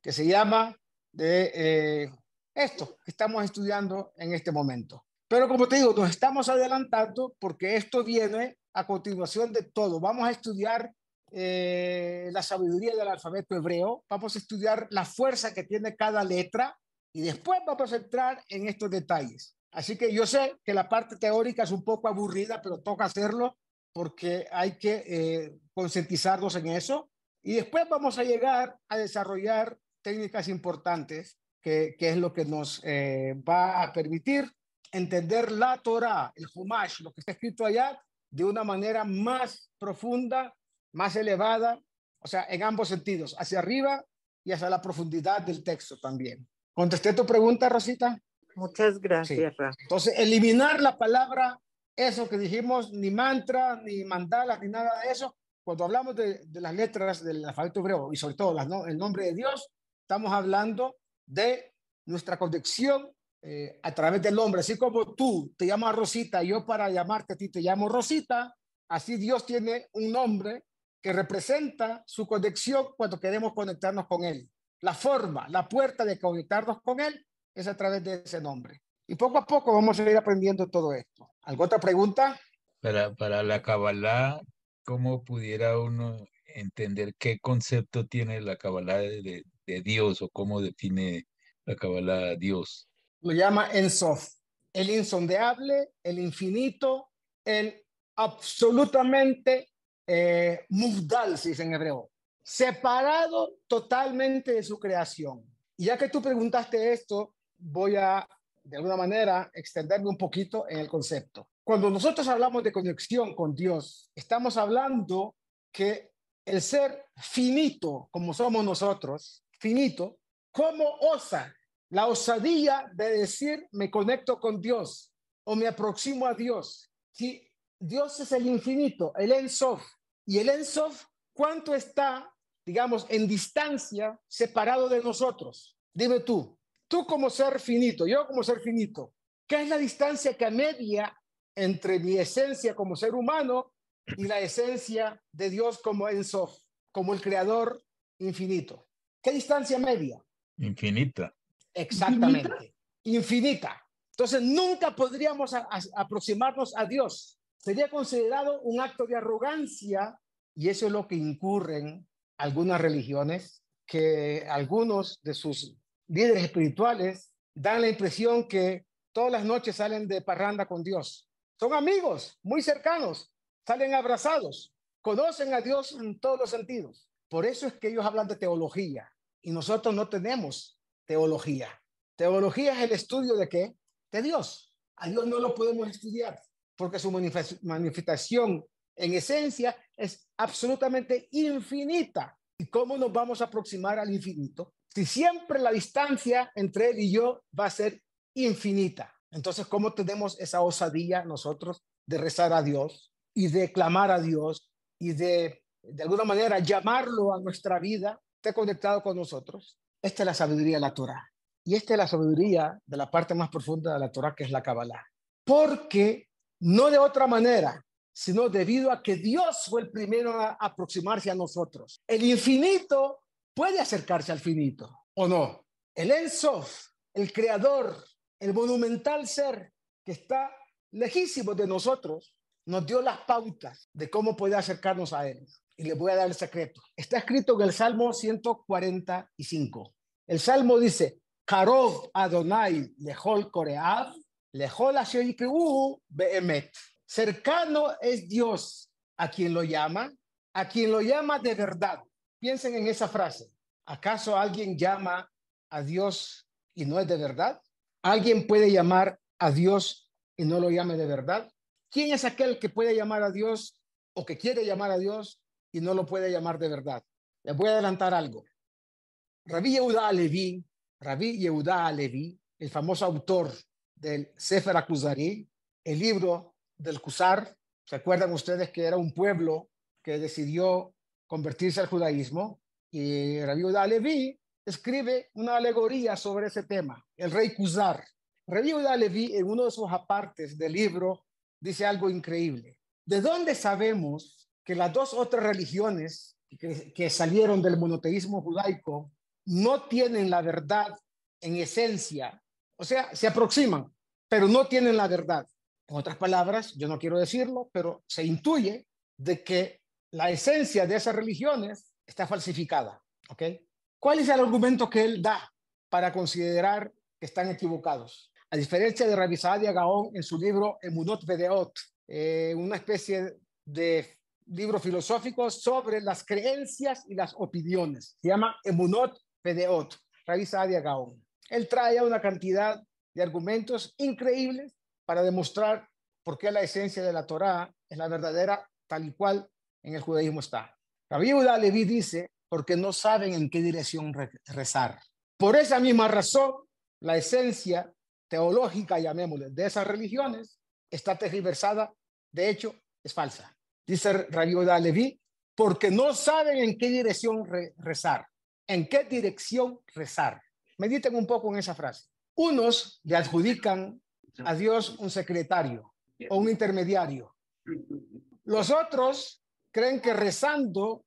que se llama de eh, esto que estamos estudiando en este momento. Pero como te digo, nos estamos adelantando porque esto viene a continuación de todo. Vamos a estudiar la sabiduría del alfabeto hebreo, vamos a estudiar la fuerza que tiene cada letra y después vamos a entrar en estos detalles. Así que yo sé que la parte teórica es un poco aburrida, pero toca hacerlo porque hay que eh, concientizarnos en eso. Y después vamos a llegar a desarrollar técnicas importantes, que, es lo que nos eh, va a permitir entender la Torah, el Humash, lo que está escrito allá, de una manera más profunda, más elevada, o sea, en ambos sentidos, hacia arriba y hacia la profundidad del texto también. ¿Contesté tu pregunta, Rosita? Muchas gracias, Entonces, eliminar la palabra, eso que dijimos, ni mantra, ni mandalas, ni nada de eso. Cuando hablamos de, las letras del alfabeto hebreo y sobre todo las, el nombre de Dios, estamos hablando de nuestra conexión eh, a través del nombre. Así como tú te llamas Rosita, yo para llamarte a ti te llamo Rosita, así Dios tiene un nombre que representa su conexión cuando queremos conectarnos con Él. La forma, la puerta de conectarnos con Él es a través de ese nombre. Y poco a poco vamos a ir aprendiendo todo esto. ¿Alguna otra pregunta? Para, para la Kabbalah, ¿cómo pudiera uno entender qué concepto tiene la Kabbalah de, de Dios o cómo define la Kabbalah Dios? Lo llama Ensof, el insondeable, el infinito, el absolutamente eh, mufdal, si dice en hebreo. separado totalmente de su creación. Y ya que tú preguntaste esto, voy a, de alguna manera, extenderme un poquito en el concepto. Cuando nosotros hablamos de conexión con Dios, estamos hablando que el ser finito, como somos nosotros, finito, ¿cómo osa la osadía de decir me conecto con Dios o me aproximo a Dios? Si Dios es el infinito, el Ensof, y el Ensof, ¿cuánto está, digamos, en distancia, separado de nosotros? Dime tú, tú como ser finito, yo como ser finito, ¿qué es la distancia que media entre mi esencia como ser humano y la esencia de Dios como Ensof, como el creador infinito? ¿Qué distancia media? Infinita. Exactamente, infinita. Entonces nunca podríamos aproximarnos a Dios. Sería considerado un acto de arrogancia y eso es lo que incurren algunas religiones, que algunos de sus líderes espirituales dan la impresión que todas las noches salen de parranda con Dios. Son amigos muy cercanos, salen abrazados, conocen a Dios en todos los sentidos. Por eso es que ellos hablan de teología y nosotros no tenemos teología. Teología es el estudio de qué? De Dios. A Dios no lo podemos estudiar porque su manifestación en esencia es absolutamente infinita. ¿Y cómo nos vamos a aproximar al infinito? Si siempre la distancia entre él y yo va a ser infinita. Entonces, ¿cómo tenemos esa osadía nosotros de rezar a Dios y de clamar a Dios y de, de alguna manera, llamarlo a nuestra vida, esté conectado con nosotros? Esta es la sabiduría de la Torah. Y esta es la sabiduría de la parte más profunda de la Torah, que es la Kabbalah. Porque no de otra manera, sino debido a que Dios fue el primero a aproximarse a nosotros. El infinito puede acercarse al finito, ¿o no? El Ensof, el creador, el monumental ser que está lejísimo de nosotros, nos dio las pautas de cómo puede acercarnos a Él. Y le voy a dar el secreto. Está escrito en el Salmo 145. El Salmo dice, Karov Adonai lehol koreav, lehol behemet. Cercano es Dios a quien lo llama, a quien lo llama de verdad. Piensen en esa frase. ¿Acaso alguien llama a Dios y no es de verdad? ¿Alguien puede llamar a Dios y no lo llame de verdad? ¿Quién es aquel que puede llamar a Dios o que quiere llamar a Dios y no lo puede llamar de verdad? Les voy a adelantar algo. Rabí Yehuda Alevi, Rabí Yehuda Alevi, el famoso autor del Sefer Akuzari, el libro del Kusar. ¿Se acuerdan ustedes que era un pueblo que decidió convertirse al judaísmo? Y Rabbi Yehuda Levi escribe una alegoría sobre ese tema, el rey Kuzar. Rabbi Yehuda Levi, en uno de sus apartes del libro, dice algo increíble. ¿De dónde sabemos que las dos otras religiones que, que salieron del monoteísmo judaico no tienen la verdad en esencia? O sea, se aproximan, pero no tienen la verdad. En otras palabras, yo no quiero decirlo, pero se intuye de que la esencia de esas religiones está falsificada. ¿ok? ¿Cuál es el argumento que él da para considerar que están equivocados? A diferencia de Rabbi Saadia Gaón en su libro Emunot Vedeot, eh, una especie de libro filosófico sobre las creencias y las opiniones. Se llama Emunot Vedeot, Rabbi Saadia Gaón. Él trae una cantidad de argumentos increíbles para demostrar por qué la esencia de la Torá es la verdadera tal y cual en el judaísmo está. La viuda Leví dice, porque no saben en qué dirección rezar. Por esa misma razón, la esencia teológica, llamémosle, de esas religiones está tergiversada, de hecho, es falsa. Dice Rabbi Leví, porque no saben en qué dirección rezar. ¿En qué dirección rezar? Mediten un poco en esa frase. Unos le adjudican a Dios un secretario o un intermediario. Los otros creen que rezando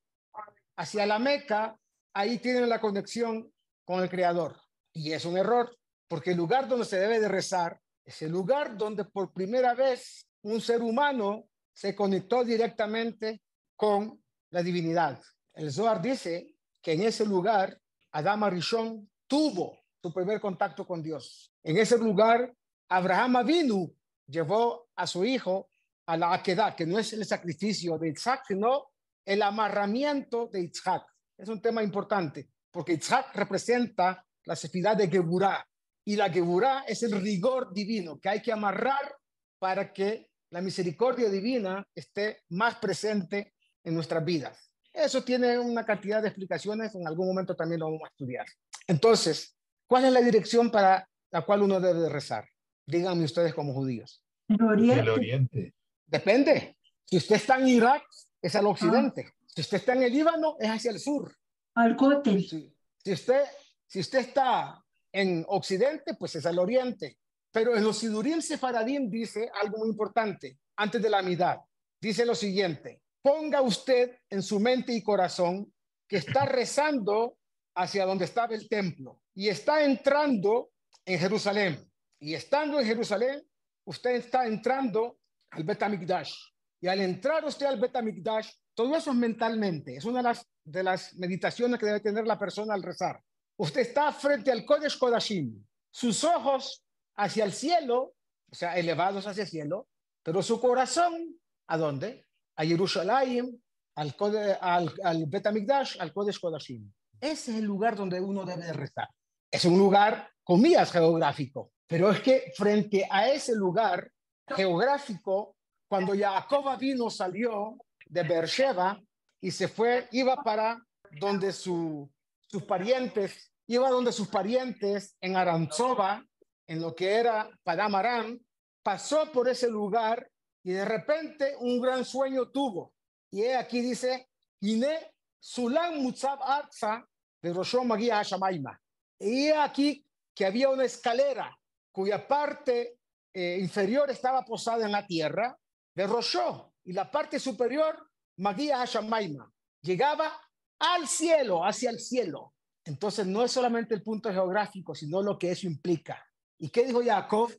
hacia la Meca, ahí tienen la conexión con el Creador. Y es un error, porque el lugar donde se debe de rezar es el lugar donde por primera vez un ser humano se conectó directamente con la divinidad. El Zohar dice que en ese lugar Adama Rishon tuvo su primer contacto con Dios. En ese lugar Abraham Avinu llevó a su hijo a la Aquedad, que no es el sacrificio de Isaac, sino el amarramiento de Isaac. es un tema importante, porque Isaac representa la sefidad de Geburah, y la Geburah es el rigor divino que hay que amarrar para que la misericordia divina esté más presente en nuestras vidas. Eso tiene una cantidad de explicaciones, en algún momento también lo vamos a estudiar. Entonces, ¿cuál es la dirección para la cual uno debe rezar? Díganme ustedes como judíos. El oriente. El oriente. Depende. Si usted está en Irak, es al occidente. Si usted está en el Líbano, es hacia el sur. Al. Si, si, usted, si usted está en occidente, pues es al oriente. Pero en los Sidurim Sefaradim dice algo muy importante, antes de la mitad. Dice lo siguiente, ponga usted en su mente y corazón que está [laughs] rezando hacia donde estaba el templo y está entrando en Jerusalén. Y estando en Jerusalén, usted está entrando al Betamikdash. Y al entrar usted al Betamikdash, todo eso es mentalmente. Es una de las, meditaciones que debe tener la persona al rezar. Usted está frente al Kodesh Kodashim. Sus ojos hacia el cielo, o sea, elevados hacia el cielo, pero su corazón, ¿a dónde? A Jerusalén, al, al, al Betamikdash, al Kodesh Kodashim. Ese es el lugar donde uno debe de rezar. Es un lugar, comillas, geográfico, pero es que frente a ese lugar geográfico, cuando Jacob vino, salió de Beersheba y se fue, iba para donde su, sus parientes, iba donde sus parientes en Aranzova, en lo que era Padamarán, pasó por ese lugar y de repente un gran sueño tuvo. Y aquí dice, Ine Sulam Mutzab Arza de Roshon Magia Hashamaima. Y aquí que había una escalera cuya parte eh, inferior estaba posada en la tierra de Roshó y la parte superior Magia Hashamaima. Llegaba al cielo, hacia el cielo. Entonces no es solamente el punto geográfico, sino lo que eso implica. ¿Y qué dijo Jacob?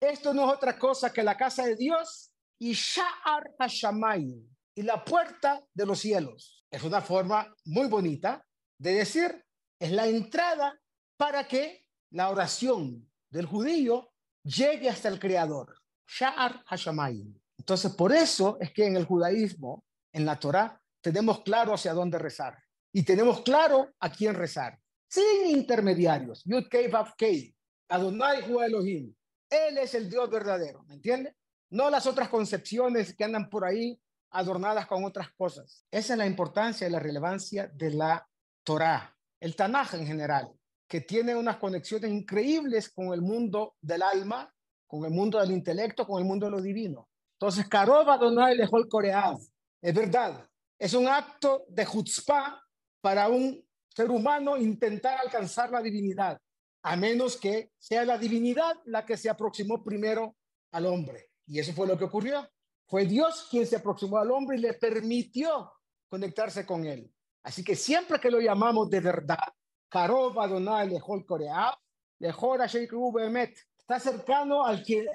Esto no es otra cosa que la casa de Dios y Sha'ar Hashamayim y la puerta de los cielos. Es una forma muy bonita de decir, es la entrada para que la oración del judío llegue hasta el Creador. Sha'ar Hashamayim. Entonces, por eso es que en el judaísmo, en la Torá, tenemos claro hacia dónde rezar y tenemos claro a quién rezar, sin intermediarios. Yud Kei Vav Kei, Adonai Hu Elohim. Él es el Dios verdadero, ¿me entiende? No las otras concepciones que andan por ahí adornadas con otras cosas. Esa es la importancia y la relevancia de la Torá, el Tanaj en general, que tiene unas conexiones increíbles con el mundo del alma, con el mundo del intelecto, con el mundo de lo divino. Entonces, Karov Adonai Lejol Koreav, es verdad, es un acto de chutzpah para un ser humano intentar alcanzar la divinidad, a menos que sea la divinidad la que se aproximó primero al hombre. Y eso fue lo que ocurrió. Fue Dios quien se aproximó al hombre y le permitió conectarse con él. Así que siempre que lo llamamos de verdad, Karov Adonai Lejol Korea, Lejol Behemet, está cercano al que,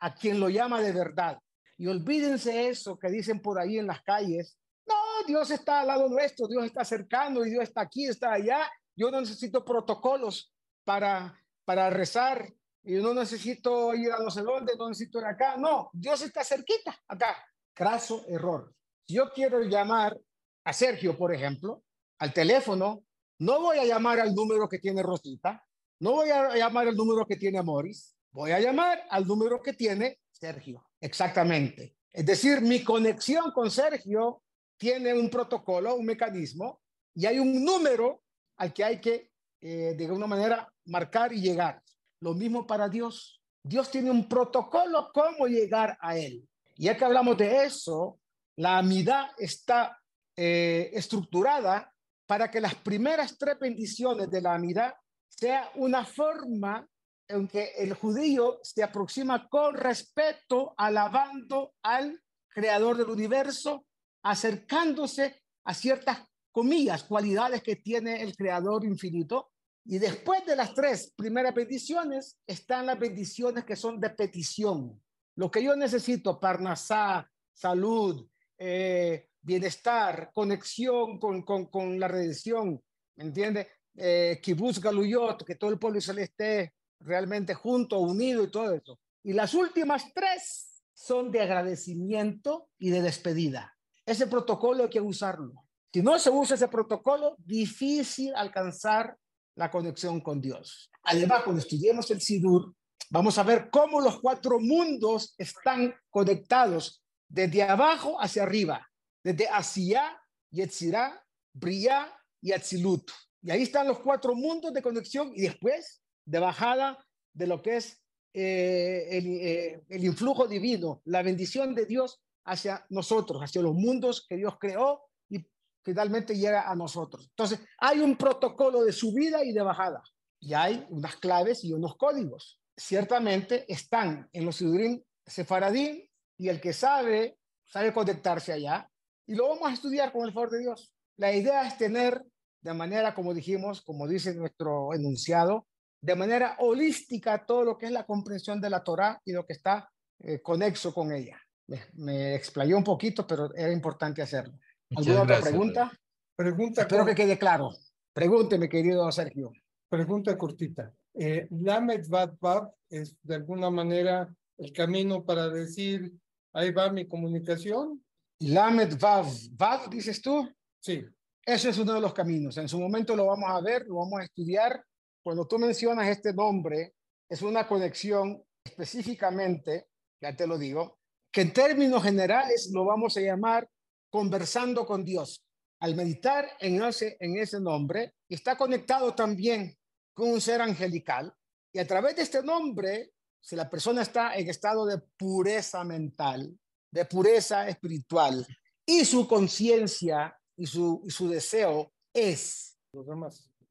a, quien lo llama de verdad. Y olvídense eso que dicen por ahí en las calles. No, Dios está al lado nuestro, Dios está cercano y Dios está aquí, está allá. Yo no necesito protocolos para, para rezar y no necesito ir a no sé dónde, no necesito ir acá. No, Dios está cerquita, acá. Craso error. Si yo quiero llamar a Sergio, por ejemplo, al teléfono, no voy a llamar al número que tiene Rosita, no voy a llamar al número que tiene Morris, voy a llamar al número que tiene Sergio. Exactamente. Es decir, mi conexión con Sergio tiene un protocolo, un mecanismo, y hay un número al que hay que, eh, de alguna manera, marcar y llegar. Lo mismo para Dios. Dios tiene un protocolo cómo llegar a Él. Y ya que hablamos de eso, la amidad está eh, estructurada para que las primeras tres bendiciones de la amidad sea una forma en que el judío se aproxima con respeto, alabando al creador del universo, acercándose a ciertas comillas, cualidades que tiene el creador infinito y después de las tres primeras bendiciones están las bendiciones que son de petición. Lo que yo necesito, parnasá, salud, eh, bienestar, conexión con, con, con, la redención, ¿me entiende? Eh, Kibbutz Galuyot, que todo el pueblo celeste esté realmente junto, unido y todo eso. Y las últimas tres son de agradecimiento y de despedida. ese protocolo hay que usarlo. Si no se usa ese protocolo, difícil alcanzar la conexión con Dios. Además, cuando estudiemos el Sidur, vamos a ver cómo los cuatro mundos están conectados desde abajo hacia arriba, desde Asia, Yetzirah, Briah y Atzilut. Y ahí están los cuatro mundos de conexión y después de bajada de lo que es eh, el, eh, el influjo divino, la bendición de Dios hacia nosotros, hacia los mundos que Dios creó y finalmente llega a nosotros. Entonces, hay un protocolo de subida y de bajada y hay unas claves y unos códigos. Ciertamente están en los Sidurim Sefaradín y el que sabe, sabe conectarse allá y lo vamos a estudiar con el favor de Dios. La idea es tener de manera, como dijimos, como dice nuestro enunciado, de manera holística todo lo que es la comprensión de la Torah y lo que está eh, conexo con ella. Me, me, explayó un poquito, pero era importante hacerlo. ¿Alguna otra pregunta? Pregunta Espero que quede claro. Pregúnteme, querido Sergio. Pregunta cortita. Eh, Lamed Bad Bab es de alguna manera el camino para decir, ahí va mi comunicación. Lamed Vav, Vav, dices tú. Sí. Ese es uno de los caminos. En su momento lo vamos a ver, lo vamos a estudiar. Cuando tú mencionas este nombre, es una conexión específicamente, ya te lo digo, que en términos generales lo vamos a llamar conversando con Dios. Al meditar en ese, en ese nombre, está conectado también con un ser angelical. Y a través de este nombre, si la persona está en estado de pureza mental, de pureza espiritual, y su conciencia y su, su deseo es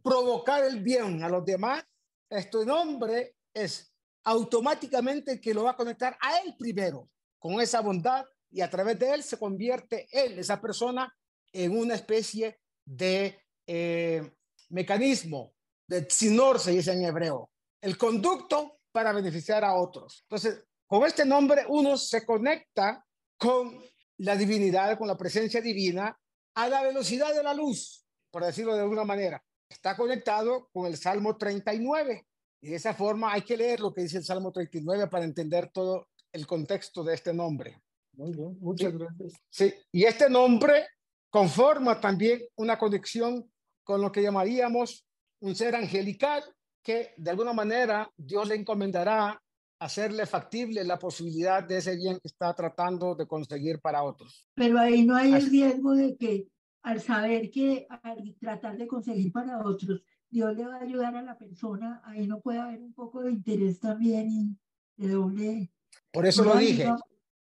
provocar el bien a los demás, este nombre es automáticamente que lo va a conectar a él primero, con esa bondad, y a través de él se convierte él, esa persona, en una especie de eh, mecanismo, de tzinor, se dice en hebreo, el conducto para beneficiar a otros. Entonces, con este nombre uno se conecta con la divinidad, con la presencia divina, a la velocidad de la luz, por decirlo de alguna manera. Está conectado con el Salmo 39. Y de esa forma hay que leer lo que dice el Salmo 39 para entender todo el contexto de este nombre. Muy bien, muchas sí. gracias. Sí, y este nombre conforma también una conexión con lo que llamaríamos un ser angelical que de alguna manera Dios le encomendará hacerle factible la posibilidad de ese bien que está tratando de conseguir para otros. Pero ahí no hay el riesgo de que al saber que al tratar de conseguir para otros, Dios le va a ayudar a la persona, ahí no puede haber un poco de interés también y de doble. Por eso lo dije,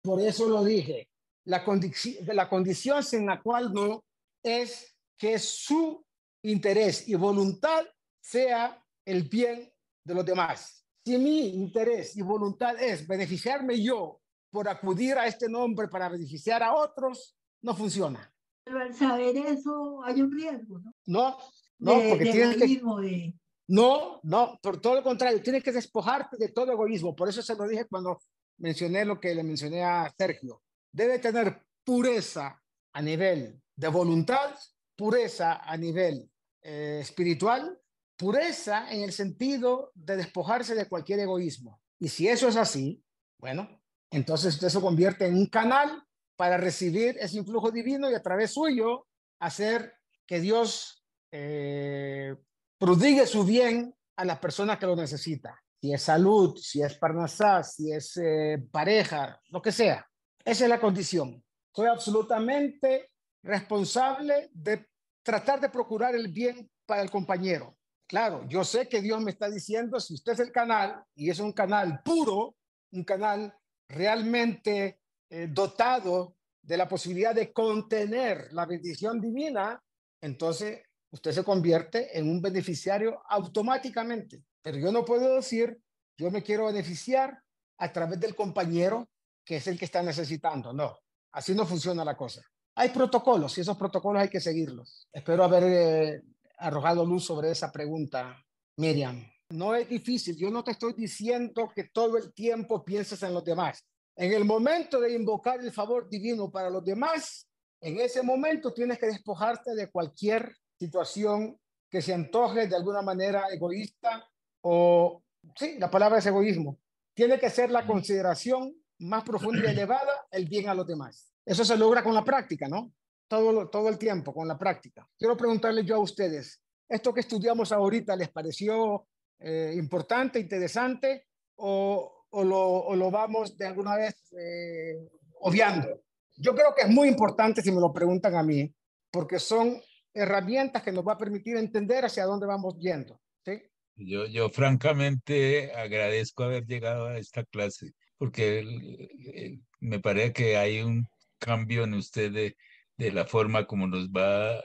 por eso lo dije. La, condici la condición en la cual no es que su interés y voluntad sea el bien de los demás. Si mi interés y voluntad es beneficiarme yo por acudir a este nombre para beneficiar a otros, no funciona. Pero al saber eso hay un riesgo, ¿no? No, no, de, porque de tienes que... De... No, no, por todo lo contrario, tienes que despojarte de todo egoísmo. Por eso se lo dije cuando mencioné lo que le mencioné a Sergio. Debe tener pureza a nivel de voluntad, pureza a nivel eh, espiritual, pureza en el sentido de despojarse de cualquier egoísmo. Y si eso es así, bueno, entonces usted se convierte en un canal para recibir ese influjo divino y a través suyo hacer que Dios eh, prodigue su bien a la persona que lo necesita. Si es salud, si es parnasá, si es eh, pareja, lo que sea. Esa es la condición. Soy absolutamente responsable de tratar de procurar el bien para el compañero. Claro, yo sé que Dios me está diciendo, si usted es el canal y es un canal puro, un canal realmente eh, dotado de la posibilidad de contener la bendición divina, entonces usted se convierte en un beneficiario automáticamente. Pero yo no puedo decir, yo me quiero beneficiar a través del compañero que es el que está necesitando. No, así no funciona la cosa. Hay protocolos y esos protocolos hay que seguirlos. Espero haber eh, arrojado luz sobre esa pregunta, Miriam. No es difícil, yo no te estoy diciendo que todo el tiempo pienses en los demás. En el momento de invocar el favor divino para los demás, en ese momento tienes que despojarte de cualquier situación que se antoje de alguna manera egoísta o, sí, la palabra es egoísmo. Tiene que ser la consideración más profunda y elevada el bien a los demás. eso se logra con la práctica, ¿no? Todo, todo el tiempo, con la práctica. Quiero preguntarle yo a ustedes, ¿esto que estudiamos ahorita les pareció eh, importante, interesante o, o, lo, o, lo, vamos de alguna vez eh, obviando? Yo creo que es muy importante si me lo preguntan a mí, porque son herramientas que nos va a permitir entender hacia dónde vamos yendo. ¿sí? Yo, yo francamente agradezco haber llegado a esta clase, porque me parece que hay un cambio en usted de, de la forma como nos va a,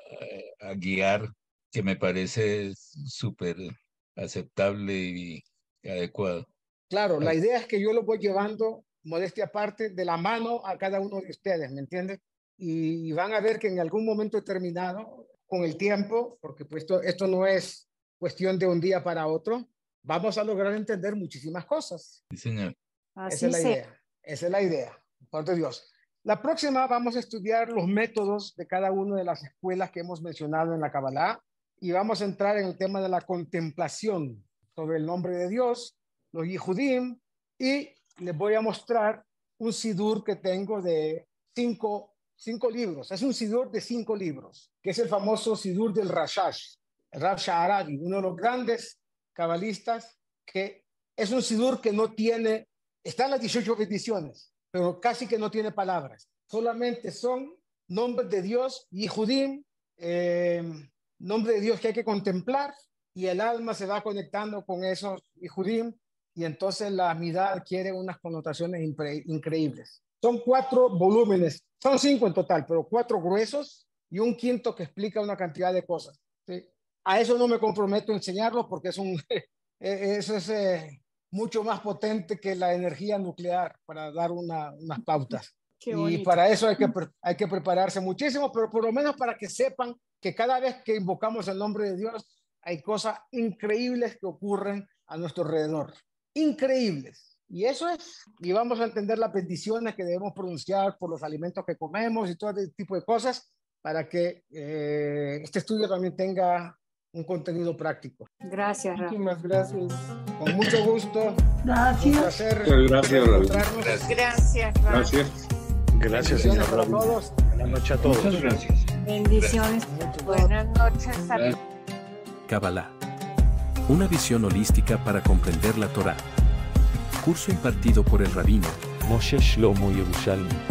a guiar, que me parece súper aceptable y adecuado. Claro, la idea es que yo lo voy llevando, modestia aparte, de la mano a cada uno de ustedes, ¿me entiendes? Y van a ver que en algún momento determinado, con el tiempo, porque pues esto, esto no es cuestión de un día para otro, vamos a lograr entender muchísimas cosas. Sí, señor. Así Esa es la sea. idea. Esa es la idea. Por Dios. La próxima vamos a estudiar los métodos de cada una de las escuelas que hemos mencionado en la Kabbalah y vamos a entrar en el tema de la contemplación sobre el nombre de Dios, los Yihudim, y les voy a mostrar un sidur que tengo de cinco, cinco libros. Es un sidur de cinco libros, que es el famoso sidur del Rashash, Rav Sha'arabi, uno de los grandes cabalistas, que es un sidur que no tiene, está en las 18 bendiciones, pero casi que no tiene palabras. Solamente son nombres de Dios, Yihudim, eh, nombre de Dios que hay que contemplar y el alma se va conectando con esos Yihudim y entonces la amidad adquiere unas connotaciones increíbles. Son cuatro volúmenes, son cinco en total, pero cuatro gruesos y un quinto que explica una cantidad de cosas. A eso no me comprometo a enseñarlo porque es un, [laughs] eso es eh, mucho más potente que la energía nuclear para dar una, unas pautas. [laughs] y para eso hay que, hay que prepararse muchísimo, pero por lo menos para que sepan que cada vez que invocamos el nombre de Dios, hay cosas increíbles que ocurren a nuestro alrededor. Increíbles. Y eso es, y vamos a entender las bendiciones que debemos pronunciar por los alimentos que comemos y todo ese tipo de cosas para que eh, este estudio también tenga un contenido práctico. Gracias, Rafa. Muchísimas gracias. Con mucho gusto. Gracias. Un placer. Gracias, Gracias. Gracias, Rafa. Gracias. Gracias, señor todos. Buenas noches a todos. Muchas gracias. Bendiciones. Buenas noches a. Kabbalah. Una visión holística para comprender la Torá. Curso impartido por el rabino Moshe Shlomo Yerushalmi.